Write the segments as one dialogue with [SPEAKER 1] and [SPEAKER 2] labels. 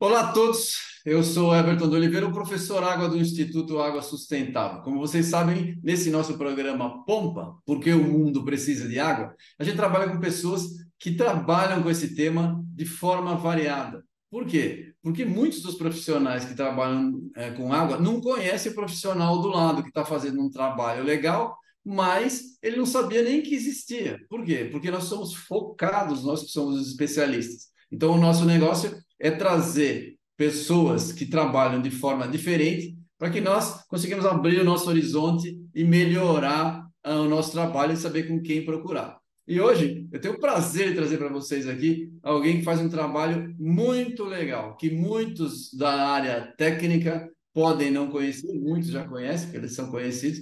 [SPEAKER 1] Olá a todos, eu sou Everton de Oliveira, o professor Água do Instituto Água Sustentável. Como vocês sabem, nesse nosso programa Pompa, porque o mundo precisa de água, a gente trabalha com pessoas que trabalham com esse tema de forma variada. Por quê? Porque muitos dos profissionais que trabalham é, com água não conhecem o profissional do lado que está fazendo um trabalho legal, mas ele não sabia nem que existia. Por quê? Porque nós somos focados, nós que somos os especialistas. Então, o nosso negócio é trazer pessoas que trabalham de forma diferente para que nós consigamos abrir o nosso horizonte e melhorar uh, o nosso trabalho e saber com quem procurar. E hoje eu tenho o prazer de trazer para vocês aqui alguém que faz um trabalho muito legal, que muitos da área técnica podem não conhecer, muitos já conhecem, porque eles são conhecidos,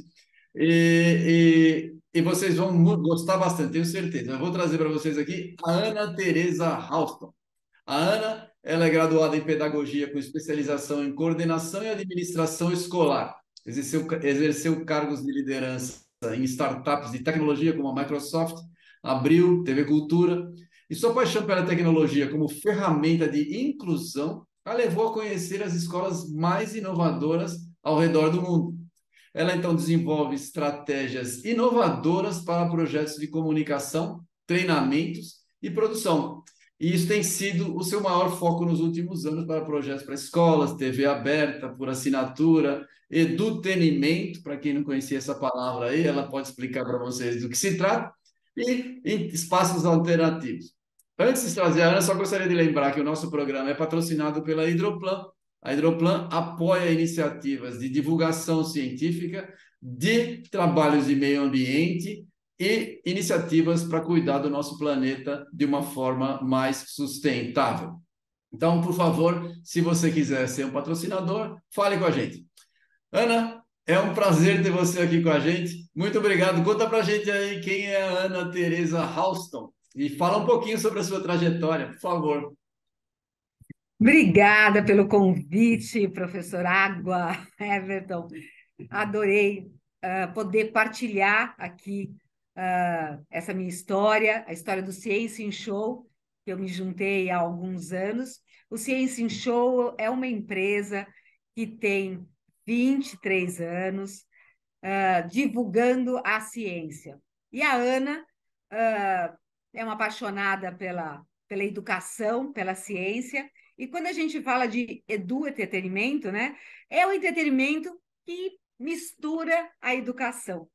[SPEAKER 1] e, e, e vocês vão gostar bastante, tenho certeza. Eu vou trazer para vocês aqui a Ana Teresa Halston. A Ana ela é graduada em pedagogia com especialização em coordenação e administração escolar. Exerceu, exerceu cargos de liderança em startups de tecnologia como a Microsoft, Abril, TV Cultura. E sua paixão pela tecnologia como ferramenta de inclusão a levou a conhecer as escolas mais inovadoras ao redor do mundo. Ela então desenvolve estratégias inovadoras para projetos de comunicação, treinamentos e produção. E isso tem sido o seu maior foco nos últimos anos para projetos para escolas, TV aberta, por assinatura, edutenimento, para quem não conhecia essa palavra aí, ela pode explicar para vocês do que se trata, e espaços alternativos. Antes de trazer a Ana, só gostaria de lembrar que o nosso programa é patrocinado pela Hidroplan. A Hidroplan apoia iniciativas de divulgação científica, de trabalhos de meio ambiente e iniciativas para cuidar do nosso planeta de uma forma mais sustentável. Então, por favor, se você quiser ser um patrocinador, fale com a gente. Ana, é um prazer ter você aqui com a gente. Muito obrigado. Conta para a gente aí quem é a Ana Teresa Halston e fala um pouquinho sobre a sua trajetória, por favor.
[SPEAKER 2] Obrigada pelo convite, professor Água, Everton. Adorei uh, poder partilhar aqui uh, essa minha história, a história do Ciência em Show, que eu me juntei há alguns anos. O Ciência em Show é uma empresa que tem 23 anos uh, divulgando a ciência. E a Ana é uma apaixonada pela, pela educação, pela ciência, e quando a gente fala de edu-entretenimento, né, é o entretenimento que mistura a educação.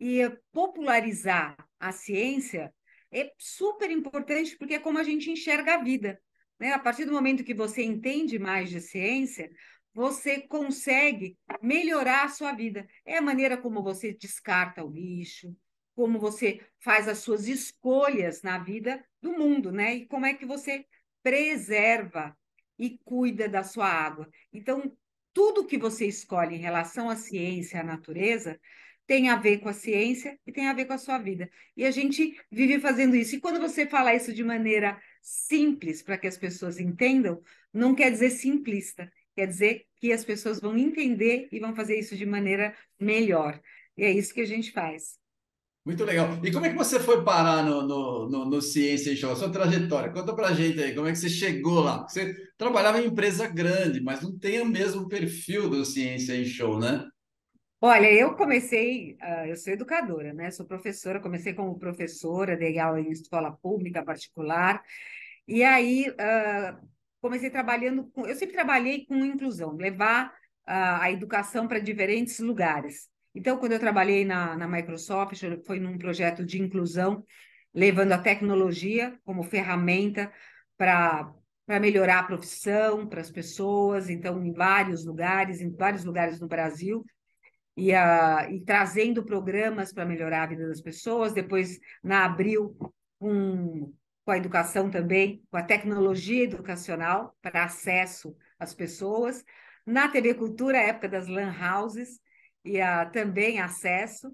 [SPEAKER 2] E popularizar a ciência é super importante porque é como a gente enxerga a vida. Né? A partir do momento que você entende mais de ciência, você consegue melhorar a sua vida. É a maneira como você descarta o lixo, como você faz as suas escolhas na vida do mundo, né? E como é que você preserva e cuida da sua água. Então, tudo que você escolhe em relação à ciência, à natureza, tem a ver com a ciência e tem a ver com a sua vida. E a gente vive fazendo isso. E quando você fala isso de maneira simples, para que as pessoas entendam, não quer dizer simplista, quer dizer que as pessoas vão entender e vão fazer isso de maneira melhor. E é isso que a gente faz.
[SPEAKER 1] Muito legal. E como é que você foi parar no, no, no, no Ciência Show? A sua trajetória? Conta pra gente aí, como é que você chegou lá? Você trabalhava em empresa grande, mas não tem o mesmo perfil do Ciência em Show, né?
[SPEAKER 2] Olha, eu comecei, uh, eu sou educadora, né? Sou professora, comecei como professora, dei aula em escola pública particular, e aí uh, comecei trabalhando com, eu sempre trabalhei com inclusão, levar uh, a educação para diferentes lugares. Então, quando eu trabalhei na, na Microsoft, foi num projeto de inclusão, levando a tecnologia como ferramenta para para melhorar a profissão para as pessoas, então em vários lugares, em vários lugares no Brasil, e, e trazendo programas para melhorar a vida das pessoas. Depois, na Abril, com, com a educação também, com a tecnologia educacional para acesso às pessoas. Na TV Cultura, época das LAN houses, e a, também acesso.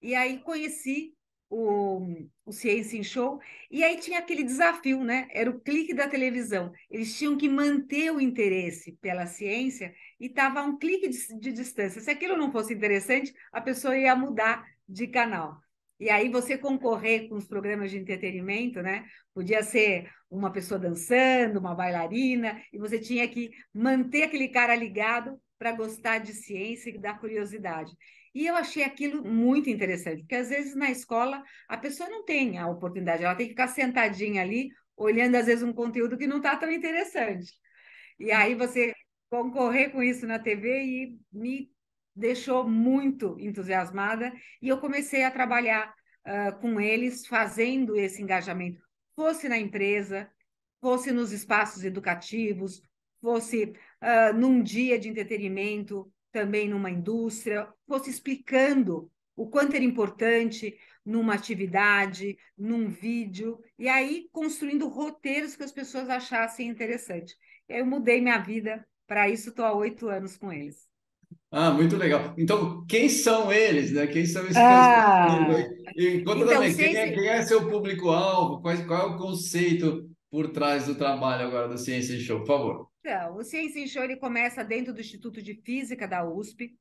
[SPEAKER 2] E aí conheci o, o Ciência em Show, e aí tinha aquele desafio, né? Era o clique da televisão. Eles tinham que manter o interesse pela ciência e estava a um clique de, de, distância. Se aquilo não fosse interessante, a pessoa ia mudar de canal. E aí você concorrer com os programas de entretenimento, né? Podia ser uma pessoa dançando, uma bailarina, e você tinha que manter aquele cara ligado para gostar de ciência e dar curiosidade. E eu achei aquilo muito interessante, porque às vezes na escola a pessoa não tem a oportunidade, ela tem que ficar sentadinha ali, olhando às vezes um conteúdo que não está tão interessante. E aí você concorrer com isso na TV e me deixou muito entusiasmada e eu comecei a trabalhar uh, com eles, fazendo esse engajamento, fosse na empresa, fosse nos espaços educativos, fosse uh, num dia de entretenimento, também numa indústria, fosse explicando o quanto era importante numa atividade, num vídeo, e aí construindo roteiros que as pessoas achassem interessante. Eu mudei minha vida para isso, estou há oito anos com eles.
[SPEAKER 1] Ah, muito legal. Então, quem são eles, né? Quem são esses ah, E conta então, também, quem, é, quem é seu público-alvo? Qual, qual é o conceito por trás do trabalho agora do Ciência Show, por favor?
[SPEAKER 2] Então, o Ciência em Show ele começa dentro do Instituto de Física da USP,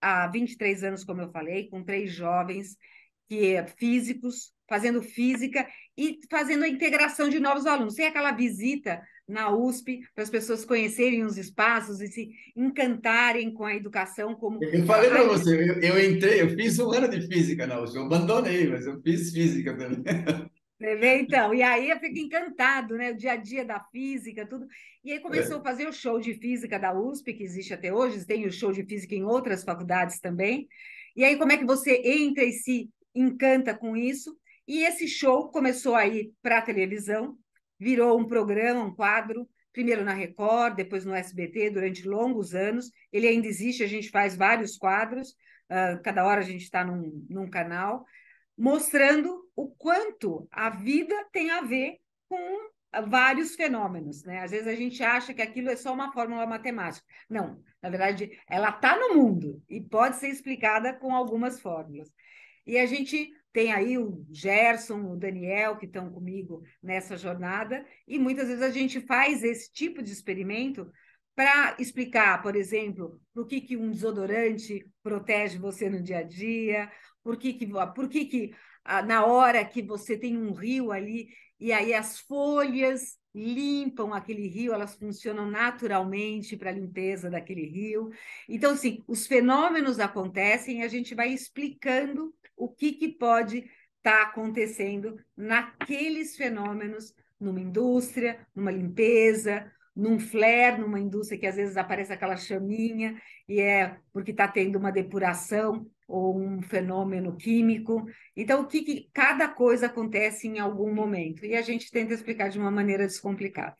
[SPEAKER 2] há 23 anos, como eu falei, com três jovens que é físicos, fazendo física e fazendo a integração de novos alunos. Tem aquela visita na USP para as pessoas conhecerem os espaços e se encantarem com a educação como
[SPEAKER 1] eu falei para você eu, eu, entrei eu fiz um ano de física na USP eu abandonei mas eu fiz física também
[SPEAKER 2] então e aí eu fico encantado né o dia a dia da física tudo. E aí começou é. a fazer o show de física da USP que existe até hoje tem o show de física em outras faculdades também. E aí como é que você entra e se encanta com isso? E esse show começou a ir para a televisão virou um programa, um quadro, primeiro na Record, depois no SBT, durante longos anos. Ele ainda existe, a gente faz vários quadros, uh, cada hora a gente está num, num canal, mostrando o quanto a vida tem a ver com vários fenômenos, né? Às vezes a gente acha que aquilo é só uma fórmula matemática. Não, na verdade, ela está no mundo e pode ser explicada com algumas fórmulas. E a gente tem aí o Gerson, o Daniel, que estão comigo nessa jornada, e muitas vezes a gente faz esse tipo de experimento para explicar, por exemplo, por que, que um desodorante protege você no dia a dia, por que, que, por que, que na hora que você tem um rio ali, e aí as folhas limpam aquele rio, elas funcionam naturalmente para a limpeza daquele rio. Então, assim, os fenômenos acontecem e a gente vai explicando o que, que pode estar tá acontecendo naqueles fenômenos numa indústria, numa limpeza, num flare, numa indústria que às vezes aparece aquela chaminha e é porque está tendo uma depuração ou um fenômeno químico. Então, o que, que cada coisa acontece em algum momento e a gente tenta explicar de uma maneira descomplicada.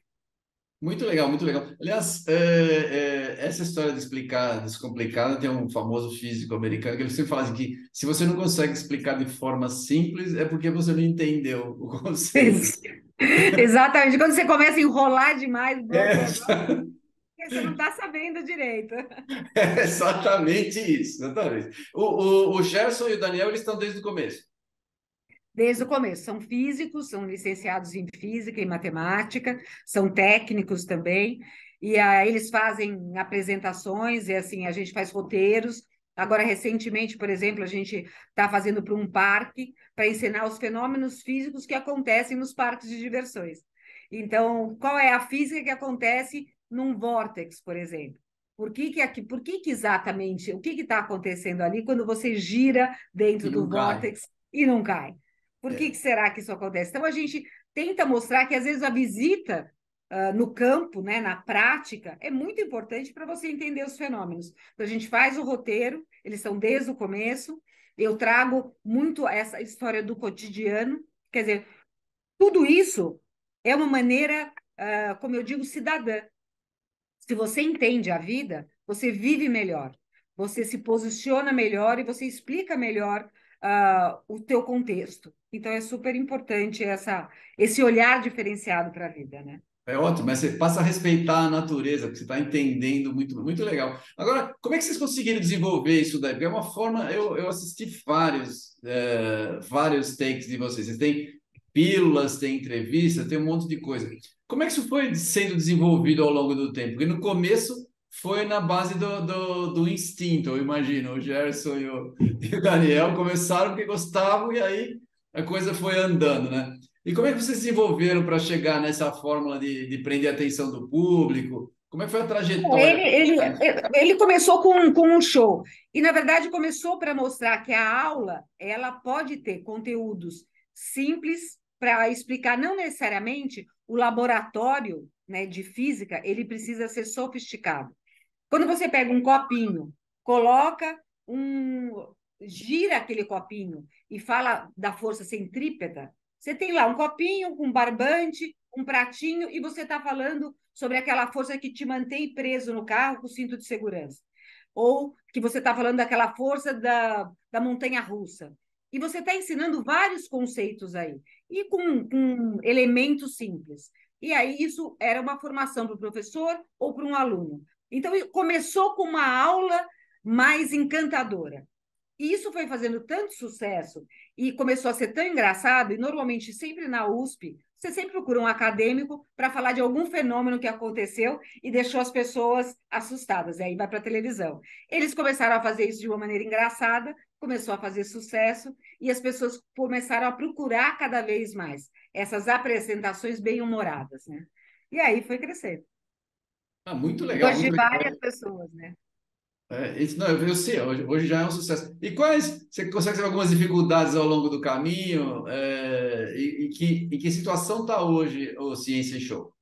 [SPEAKER 1] Muito legal, muito legal. Aliás, é, é, essa história de explicar descomplicada tem um famoso físico americano que ele sempre fala assim, que se você não consegue explicar de forma simples é porque você não entendeu o conceito.
[SPEAKER 2] Exatamente. Quando você começa a enrolar demais, é, você não está sabendo direito.
[SPEAKER 1] É exatamente isso, exatamente. O, o, o Gerson e o Daniel eles estão desde o começo
[SPEAKER 2] desde o começo. São físicos, são licenciados em física e matemática, são técnicos também, e aí eles fazem apresentações, e assim, a gente faz roteiros. Agora, recentemente, por exemplo, a gente está fazendo para um parque para ensinar os fenômenos físicos que acontecem nos parques de diversões. Então, qual é a física que acontece num vórtex, por exemplo? Por que, que aqui, por que, que exatamente, o que está acontecendo ali quando você gira dentro do vórtex e não cai? Por que, é. que será que isso acontece? Então, a gente tenta mostrar que, às vezes, a visita uh, no campo, né, na prática, é muito importante para você entender os fenômenos. Então, a gente faz o roteiro, eles são desde o começo, eu trago muito essa história do cotidiano, quer dizer, tudo isso é uma maneira, uh, como eu digo, cidadã. Se você entende a vida, você vive melhor, você se posiciona melhor e você explica melhor uh, o teu contexto. Então é super importante essa, esse olhar diferenciado para a vida, né?
[SPEAKER 1] É ótimo, mas você passa a respeitar a natureza, porque você está entendendo muito, muito legal. Agora, como é que vocês conseguiram desenvolver isso daí? Porque é uma forma, eu, eu assisti vários, é, vários takes de vocês. Vocês têm pílulas, tem entrevistas, tem um monte de coisa. Como é que isso foi sendo desenvolvido ao longo do tempo? Porque no começo foi na base do, do, do instinto, eu imagino. O Gerson e o, e o Daniel começaram porque gostavam e aí a coisa foi andando, né? E como é que vocês se desenvolveram para chegar nessa fórmula de, de prender a atenção do público? Como é que foi a trajetória?
[SPEAKER 2] Ele, ele, ele começou com, com um show. E, na verdade, começou para mostrar que a aula ela pode ter conteúdos simples para explicar, não necessariamente o laboratório né, de física, ele precisa ser sofisticado. Quando você pega um copinho, coloca um. gira aquele copinho e fala da força centrípeta, você tem lá um copinho, um barbante, um pratinho, e você está falando sobre aquela força que te mantém preso no carro com cinto de segurança. Ou que você está falando daquela força da, da montanha russa. E você está ensinando vários conceitos aí, e com, com elementos simples. E aí, isso era uma formação para o professor ou para um aluno. Então, começou com uma aula mais encantadora. E isso foi fazendo tanto sucesso e começou a ser tão engraçado, e normalmente sempre na USP, você sempre procura um acadêmico para falar de algum fenômeno que aconteceu e deixou as pessoas assustadas, e aí vai para a televisão. Eles começaram a fazer isso de uma maneira engraçada, começou a fazer sucesso, e as pessoas começaram a procurar cada vez mais essas apresentações bem-humoradas, né? E aí foi crescendo.
[SPEAKER 1] Ah, muito legal.
[SPEAKER 2] Hoje
[SPEAKER 1] muito
[SPEAKER 2] várias
[SPEAKER 1] legal.
[SPEAKER 2] pessoas, né?
[SPEAKER 1] É, isso, não, eu sei, hoje, hoje já é um sucesso. E quais, você consegue saber algumas dificuldades ao longo do caminho? É, e, e que, em que situação está hoje o Ciência Show?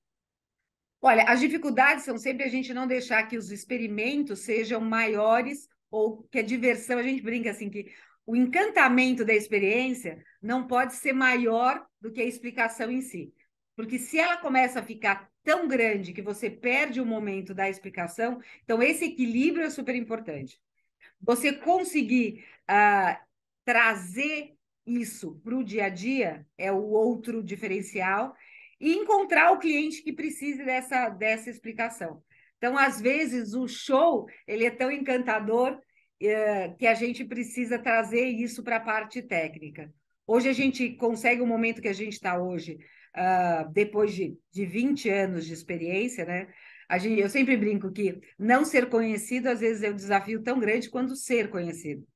[SPEAKER 2] Olha, as dificuldades são sempre a gente não deixar que os experimentos sejam maiores ou que a diversão, a gente brinca assim, que o encantamento da experiência não pode ser maior do que a explicação em si. Porque se ela começa a ficar tão grande que você perde o momento da explicação. Então, esse equilíbrio é super importante. Você conseguir uh, trazer isso para o dia a dia é o outro diferencial e encontrar o cliente que precise dessa, dessa explicação. Então, às vezes, o show ele é tão encantador uh, que a gente precisa trazer isso para a parte técnica. Hoje a gente consegue o momento que a gente está hoje, uh, depois de, de 20 anos de experiência, né? Gente, eu sempre brinco que não ser conhecido, às vezes, é um desafio tão grande quanto ser conhecido.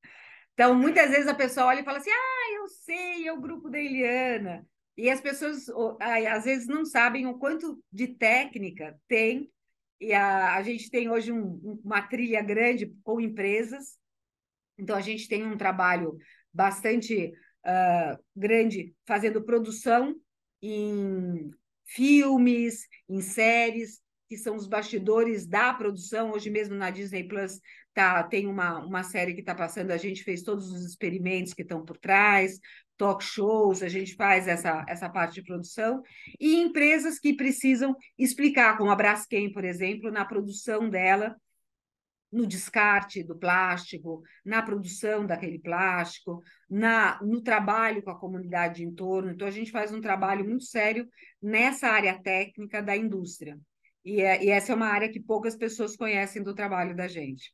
[SPEAKER 2] Então, muitas vezes a pessoa olha e fala assim: ah, eu sei, é o grupo da Eliana. E as pessoas, às vezes, não sabem o quanto de técnica tem. E a, a gente tem hoje um, uma trilha grande com empresas. Então, a gente tem um trabalho bastante uh, grande fazendo produção em filmes, em séries, que são os bastidores da produção. Hoje mesmo na Disney Plus tá, tem uma, uma série que está passando, a gente fez todos os experimentos que estão por trás, talk shows, a gente faz essa, essa parte de produção, e empresas que precisam explicar, como a Braskem, por exemplo, na produção dela, no descarte do plástico, na produção daquele plástico, na, no trabalho com a comunidade em torno. Então, a gente faz um trabalho muito sério nessa área técnica da indústria. E, é, e essa é uma área que poucas pessoas conhecem do trabalho da gente.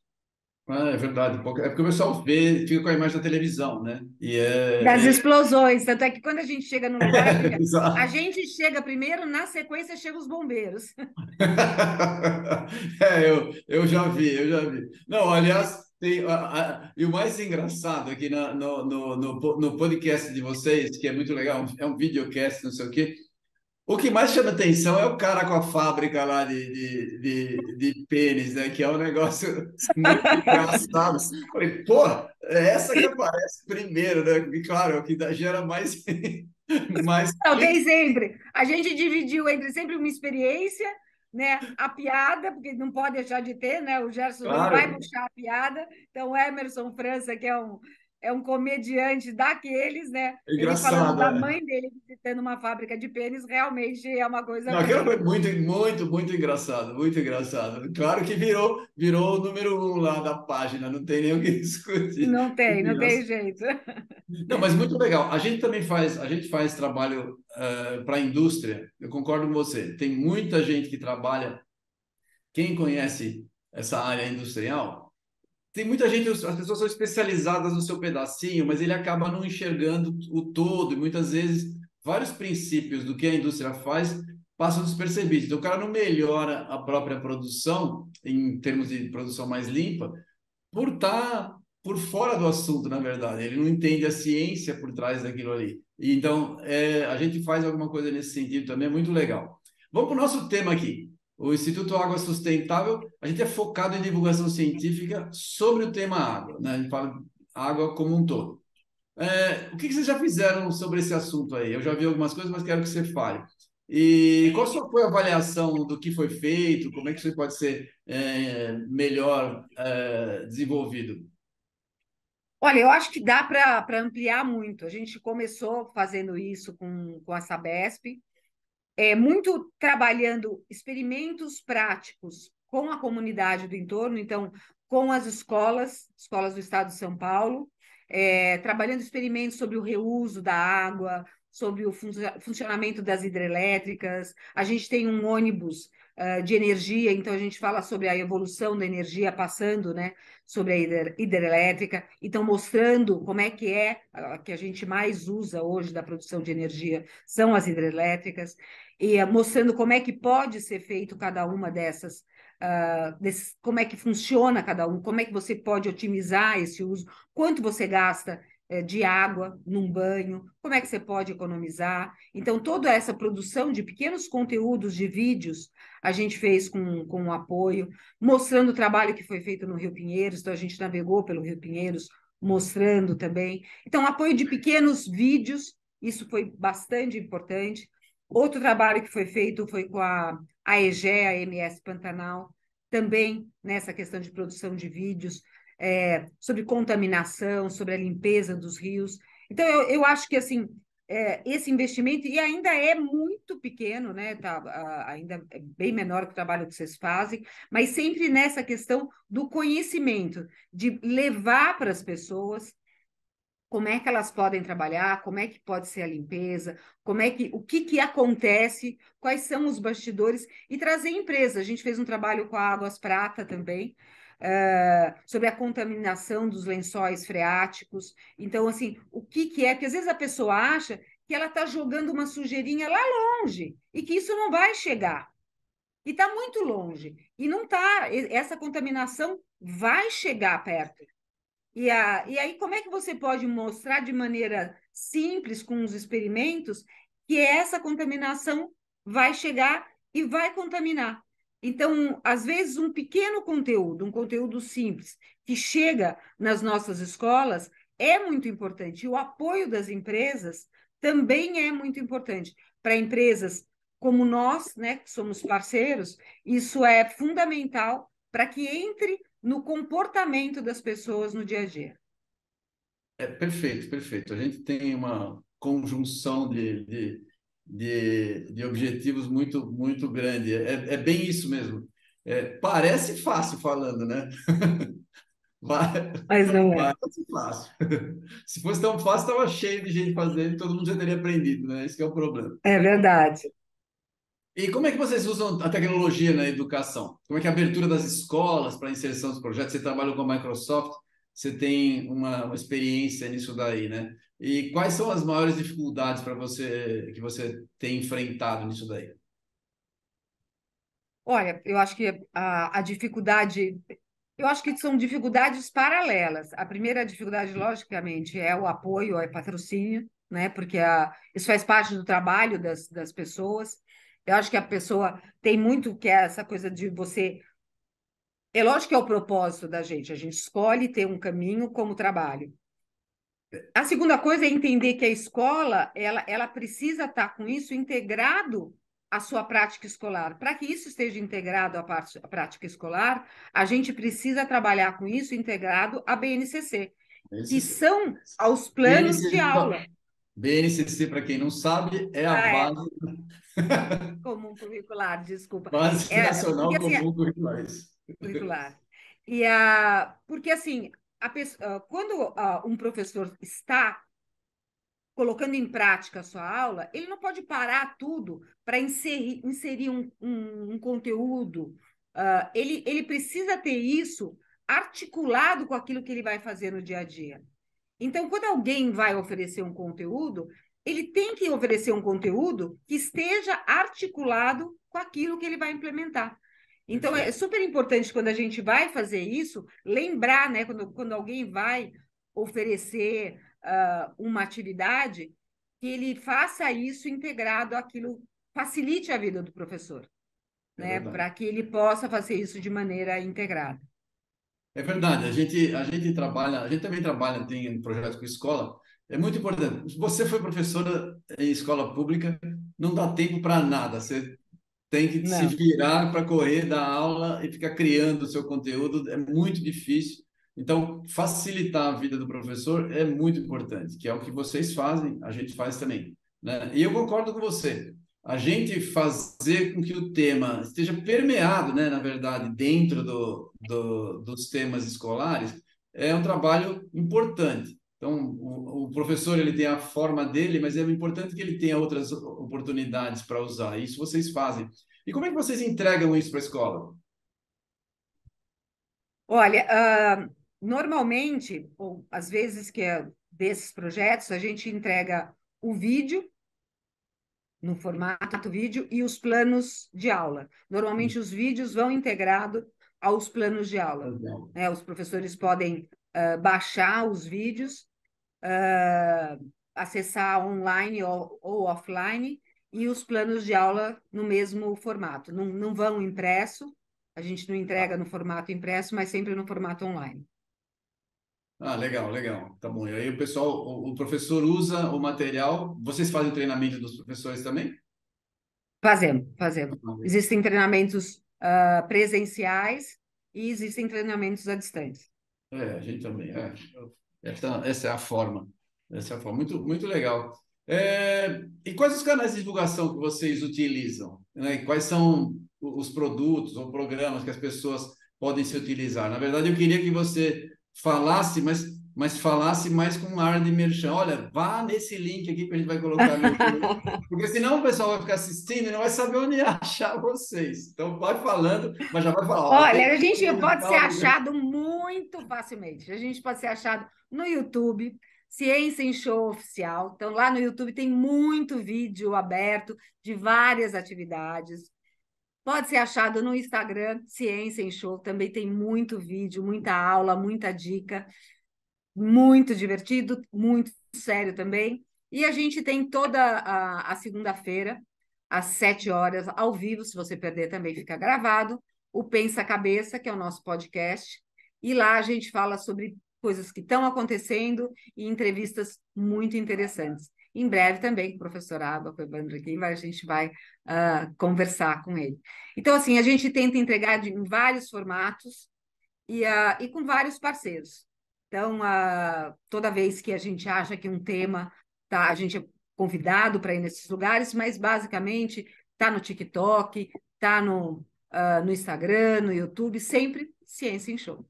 [SPEAKER 1] Ah, é verdade. É porque o pessoal vê, fica com a imagem da televisão, né?
[SPEAKER 2] E é, das é... explosões. Tanto é que quando a gente chega no lugar, a gente chega primeiro, na sequência chegam os bombeiros.
[SPEAKER 1] é, eu, eu já vi, eu já vi. Não, aliás, tem, a, a, e o mais engraçado aqui na, no, no, no, no podcast de vocês, que é muito legal, é um videocast, não sei o quê, o que mais chama atenção é o cara com a fábrica lá de, de, de, de pênis, né? Que é um negócio muito engraçado. Falei, pô, é essa que aparece primeiro, né? E claro, é o que gera mais. mais...
[SPEAKER 2] Talvez sempre. A gente dividiu entre sempre uma experiência, né? A piada, porque não pode deixar de ter, né? O Gerson claro. não vai puxar a piada. Então, o Emerson França, que é um é um comediante daqueles, né?
[SPEAKER 1] Engraçado.
[SPEAKER 2] Ele falando da é. mãe dele visitando uma fábrica de pênis, realmente é uma coisa.
[SPEAKER 1] Não, aquilo foi muito, muito, muito engraçado, muito engraçado. Claro que virou, virou o número um lá da página, não tem nem o que discutir.
[SPEAKER 2] Não tem, não tem jeito.
[SPEAKER 1] Não, mas muito legal. A gente também faz, a gente faz trabalho uh, para a indústria. Eu concordo com você. Tem muita gente que trabalha. Quem conhece essa área industrial tem muita gente, as pessoas são especializadas no seu pedacinho, mas ele acaba não enxergando o todo, e muitas vezes vários princípios do que a indústria faz passam despercebidos. Então, o cara não melhora a própria produção, em termos de produção mais limpa, por estar tá por fora do assunto, na verdade. Ele não entende a ciência por trás daquilo ali. Então, é, a gente faz alguma coisa nesse sentido também, é muito legal. Vamos para o nosso tema aqui. O Instituto Água Sustentável, a gente é focado em divulgação científica sobre o tema água, né? A gente fala água como um todo. É, o que, vocês já fizeram sobre esse assunto aí? Eu já vi algumas coisas, mas quero que você fale. E qual foi a avaliação do que foi feito? Como é que isso pode ser é, melhor é, desenvolvido?
[SPEAKER 2] Olha, eu acho que dá para ampliar muito. A gente começou fazendo isso com, com a Sabesp, é, muito trabalhando experimentos práticos com a comunidade do entorno, então, com as escolas, escolas do estado de São Paulo, é, trabalhando experimentos sobre o reuso da água, sobre o fun funcionamento das hidrelétricas. A gente tem um ônibus uh, de energia, então a gente fala sobre a evolução da energia passando né, sobre a hidrelétrica, então mostrando como é que é a que a gente mais usa hoje da produção de energia são as hidrelétricas. E mostrando como é que pode ser feito cada uma dessas, uh, desse, como é que funciona cada um, como é que você pode otimizar esse uso, quanto você gasta de água num banho, como é que você pode economizar. Então, toda essa produção de pequenos conteúdos de vídeos a gente fez com, com um apoio, mostrando o trabalho que foi feito no Rio Pinheiros, então a gente navegou pelo Rio Pinheiros, mostrando também. Então, apoio de pequenos vídeos, isso foi bastante importante. Outro trabalho que foi feito foi com a AEGE, a MS Pantanal, também nessa questão de produção de vídeos, é, sobre contaminação, sobre a limpeza dos rios. Então, eu, eu acho que assim é, esse investimento, e ainda é muito pequeno, né? Tá, ainda é bem menor que o trabalho que vocês fazem, mas sempre nessa questão do conhecimento, de levar para as pessoas como é que elas podem trabalhar, como é que pode ser a limpeza, como é que o que, que acontece, quais são os bastidores e trazer empresas. A gente fez um trabalho com a Águas Prata também. Uh, sobre a contaminação dos lençóis freáticos. Então, assim, o que, que é? Porque às vezes a pessoa acha que ela está jogando uma sujeirinha lá longe e que isso não vai chegar. E está muito longe. E não está. Essa contaminação vai chegar perto. E, a, e aí, como é que você pode mostrar de maneira simples, com os experimentos, que essa contaminação vai chegar e vai contaminar? Então, às vezes, um pequeno conteúdo, um conteúdo simples, que chega nas nossas escolas, é muito importante. E o apoio das empresas também é muito importante. Para empresas como nós, né, que somos parceiros, isso é fundamental para que entre no comportamento das pessoas no dia a dia.
[SPEAKER 1] É perfeito, perfeito. A gente tem uma conjunção de, de, de, de objetivos muito, muito grande. É, é bem isso mesmo. É, parece fácil falando, né?
[SPEAKER 2] Mas não é.
[SPEAKER 1] Parece fácil. Se fosse tão fácil, estava cheio de gente fazendo todo mundo já teria aprendido, né? Esse é o problema.
[SPEAKER 2] É verdade.
[SPEAKER 1] E como é que vocês usam a tecnologia na educação? Como é que é a abertura das escolas para a inserção dos projetos? Você trabalha com a Microsoft, você tem uma, uma experiência nisso daí, né? E quais são as maiores dificuldades para você que você tem enfrentado nisso daí?
[SPEAKER 2] Olha, eu acho que a, a dificuldade, eu acho que são dificuldades paralelas. A primeira dificuldade, logicamente, é o apoio, é patrocínio, né? Porque a, isso faz parte do trabalho das, das pessoas. Eu acho que a pessoa tem muito que é essa coisa de você. É lógico que é o propósito da gente, a gente escolhe ter um caminho como trabalho. A segunda coisa é entender que a escola ela, ela precisa estar com isso integrado à sua prática escolar. Para que isso esteja integrado à, parte, à prática escolar, a gente precisa trabalhar com isso integrado à BNCC, BNCC. que são aos planos BNCC, de aula.
[SPEAKER 1] BNCC, para quem não sabe, é a ah, é. base
[SPEAKER 2] comum curricular, desculpa.
[SPEAKER 1] Base é, nacional porque, assim, comum curricular.
[SPEAKER 2] curricular. E a, porque assim, a pessoa, quando um professor está colocando em prática a sua aula, ele não pode parar tudo para inserir, inserir um, um, um conteúdo. Uh, ele, ele precisa ter isso articulado com aquilo que ele vai fazer no dia a dia. Então, quando alguém vai oferecer um conteúdo, ele tem que oferecer um conteúdo que esteja articulado com aquilo que ele vai implementar. Então, é super importante quando a gente vai fazer isso, lembrar, né, quando, quando alguém vai oferecer uh, uma atividade, que ele faça isso integrado àquilo, facilite a vida do professor, é né, para que ele possa fazer isso de maneira integrada.
[SPEAKER 1] É verdade, a gente, a gente trabalha, a gente também trabalha, tem projetos com escola, é muito importante. Você foi professora em escola pública, não dá tempo para nada, você tem que não. se virar para correr da aula e ficar criando o seu conteúdo, é muito difícil. Então, facilitar a vida do professor é muito importante, que é o que vocês fazem, a gente faz também. Né? E eu concordo com você. A gente fazer com que o tema esteja permeado, né, na verdade, dentro do, do, dos temas escolares, é um trabalho importante. Então, o, o, professor ele tem a forma dele, mas é importante que ele tenha outras oportunidades para usar. Isso vocês fazem. E como é que vocês entregam isso para a escola?
[SPEAKER 2] Olha, uh, normalmente, ou às vezes que é desses projetos, a gente entrega o vídeo no formato vídeo e os planos de aula. Normalmente os vídeos vão integrados aos planos de aula. É, os professores podem uh, baixar os vídeos uh, acessar online ou, ou, offline e os planos de aula no mesmo formato. Não, não vão impresso, a gente não entrega no formato impresso, mas sempre no formato online.
[SPEAKER 1] Ah, legal, legal. Tá bom. E aí o pessoal, o, o professor usa o material. Vocês fazem treinamento dos professores também?
[SPEAKER 2] Fazemos, fazemos. Ah, existem treinamentos uh, presenciais e existem treinamentos à distância.
[SPEAKER 1] É, a gente também. É. Essa, essa é a forma. Essa é a forma. Muito, muito legal. É, e quais os canais de divulgação que vocês utilizam? Né? Quais são os produtos ou programas que as pessoas podem se utilizar? Na verdade, eu queria que você falasse, mas, mas falasse mais com um ar de merchan. Olha, vá nesse link aqui que a gente vai colocar no YouTube, porque senão o pessoal vai ficar assistindo e não vai saber onde achar vocês. Então, vai falando, mas já vai falar.
[SPEAKER 2] Olha, a gente pode ser achado muito facilmente. A gente pode ser achado no YouTube, Ciência em Show Oficial. Então, lá no YouTube tem muito vídeo aberto de várias atividades. Pode ser achado no Instagram, Ciência em Show, também tem muito vídeo, muita aula, muita dica, muito divertido, muito sério também. E a gente tem toda a, a segunda-feira, às sete horas, ao vivo, se você perder também fica gravado, o Pensa Cabeça, que é o nosso podcast, e lá a gente fala sobre coisas que estão acontecendo e entrevistas muito interessantes. Em breve também com o professor Água, com o Evandro aqui, a gente vai uh, conversar com ele. Então, assim, a gente tenta entregar em vários formatos e, uh, e com vários parceiros. Então, uh, toda vez que a gente acha que um tema, tá, a gente é convidado para ir nesses lugares, mas basicamente está no TikTok, está no, no Instagram, no YouTube, sempre Ciência em Show.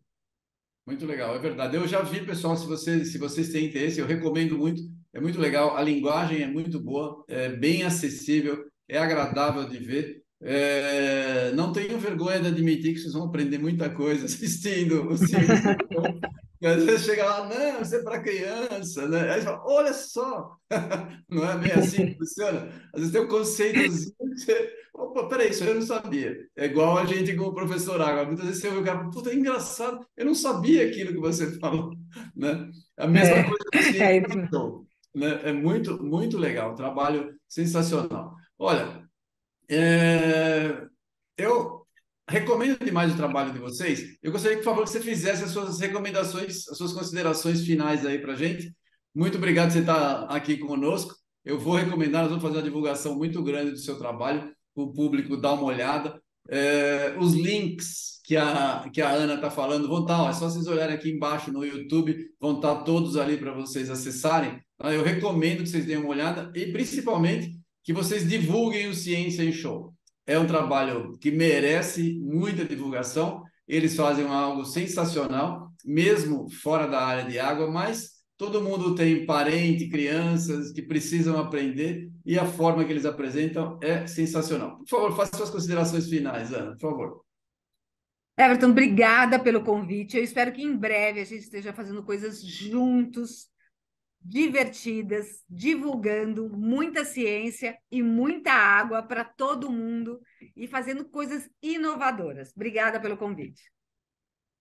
[SPEAKER 1] Muito legal, é verdade. Eu já vi, pessoal, se vocês, se vocês têm interesse, eu recomendo muito. É muito legal, a linguagem é muito boa, é bem acessível, é agradável de ver. É, não tenho vergonha de admitir que vocês vão aprender muita coisa assistindo o Ciência. Às vezes chega lá, não, isso é para criança, né? Aí fala, olha só, não é bem assim que funciona. Às vezes tem um conceitozinho que você, opa, peraí, isso eu não sabia. É igual a gente com o professor Água. Muitas vezes você ouve o cara, puta, é engraçado, eu não sabia aquilo que você falou, né? A mesma é, coisa que é, né? É muito, muito legal, trabalho sensacional. Olha, é... eu recomendo demais o trabalho de vocês. Eu gostaria, por favor, que você fizesse as suas recomendações, as suas considerações finais aí para gente. Muito obrigado por você estar aqui conosco. Eu vou recomendar, nós vamos fazer uma divulgação muito grande do seu trabalho, o público dar uma olhada. É, os links que a, que a Ana está falando vão estar, tá, é só vocês olharem aqui embaixo no YouTube, vão estar tá todos ali para vocês acessarem. Tá? Eu recomendo que vocês deem uma olhada e, principalmente, que vocês divulguem o Ciência em Show. É um trabalho que merece muita divulgação. Eles fazem algo sensacional, mesmo fora da área de água, mas todo mundo tem parente, crianças que precisam aprender e a forma que eles apresentam é sensacional. Por favor, faça suas considerações finais, Ana, por favor.
[SPEAKER 2] Everton, obrigada pelo convite. Eu espero que em breve a gente esteja fazendo coisas juntos divertidas, divulgando muita ciência e muita água para todo mundo e fazendo coisas inovadoras. Obrigada pelo convite.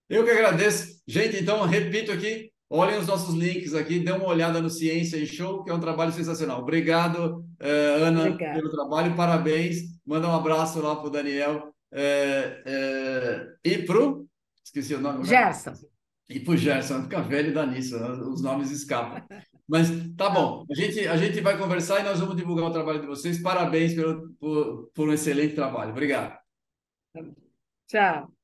[SPEAKER 1] Eu que agradeço. Gente, então, repito aqui, olhem os nossos links aqui, dê uma olhada no Ciência em Show, que é um trabalho sensacional. Obrigado, eh, Ana, Obrigada. pelo trabalho, parabéns. Manda um abraço lá para o Daniel. Eh, eh, e para o... Esqueci o nome.
[SPEAKER 2] Gerson.
[SPEAKER 1] E para o Gerson, fica velho da nisso, né? os nomes escapam. Mas tá bom, a gente, a gente vai conversar e nós vamos divulgar o trabalho de vocês. Parabéns pelo, por, por um excelente trabalho. Obrigado.
[SPEAKER 2] Tchau.